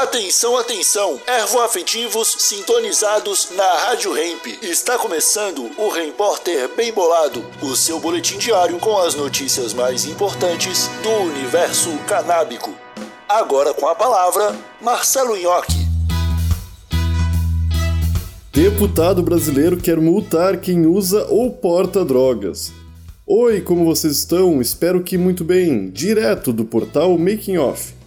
Atenção, atenção! Ervoafetivos sintonizados na Rádio Hemp. Está começando o Repórter Bem Bolado, o seu boletim diário com as notícias mais importantes do universo canábico. Agora com a palavra, Marcelo Nhoque. Deputado brasileiro quer multar quem usa ou porta drogas. Oi, como vocês estão? Espero que muito bem. Direto do portal Making Off.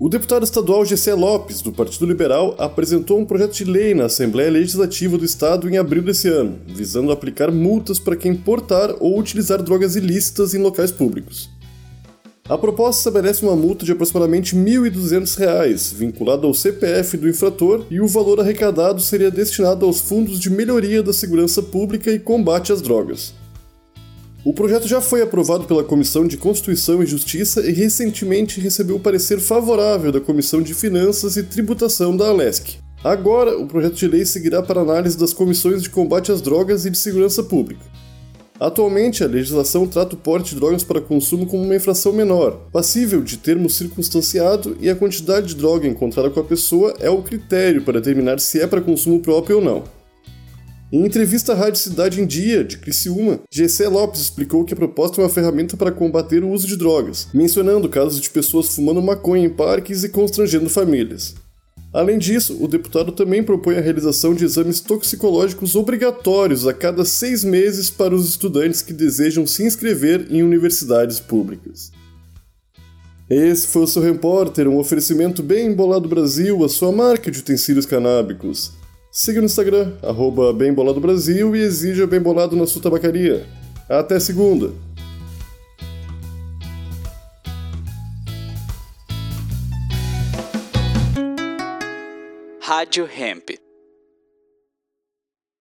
O deputado estadual Gessé Lopes, do Partido Liberal, apresentou um projeto de lei na Assembleia Legislativa do Estado em abril desse ano, visando aplicar multas para quem portar ou utilizar drogas ilícitas em locais públicos. A proposta estabelece uma multa de aproximadamente R$ 1.200, vinculada ao CPF do infrator, e o valor arrecadado seria destinado aos fundos de melhoria da segurança pública e combate às drogas. O projeto já foi aprovado pela Comissão de Constituição e Justiça e recentemente recebeu o parecer favorável da Comissão de Finanças e Tributação da Alesc. Agora, o projeto de lei seguirá para análise das comissões de combate às drogas e de segurança pública. Atualmente, a legislação trata o porte de drogas para consumo como uma infração menor, passível de termo circunstanciado, e a quantidade de droga encontrada com a pessoa é o critério para determinar se é para consumo próprio ou não. Em entrevista à Rádio Cidade em Dia, de Criciúma, GC Lopes explicou que a proposta é uma ferramenta para combater o uso de drogas, mencionando casos de pessoas fumando maconha em parques e constrangendo famílias. Além disso, o deputado também propõe a realização de exames toxicológicos obrigatórios a cada seis meses para os estudantes que desejam se inscrever em universidades públicas. Esse foi o seu repórter, um oferecimento bem embolado Brasil, a sua marca de utensílios canábicos. Siga no Instagram, arroba Bem Bolado Brasil e exija Bem Bolado na sua tabacaria. Até segunda! Rádio Hemp.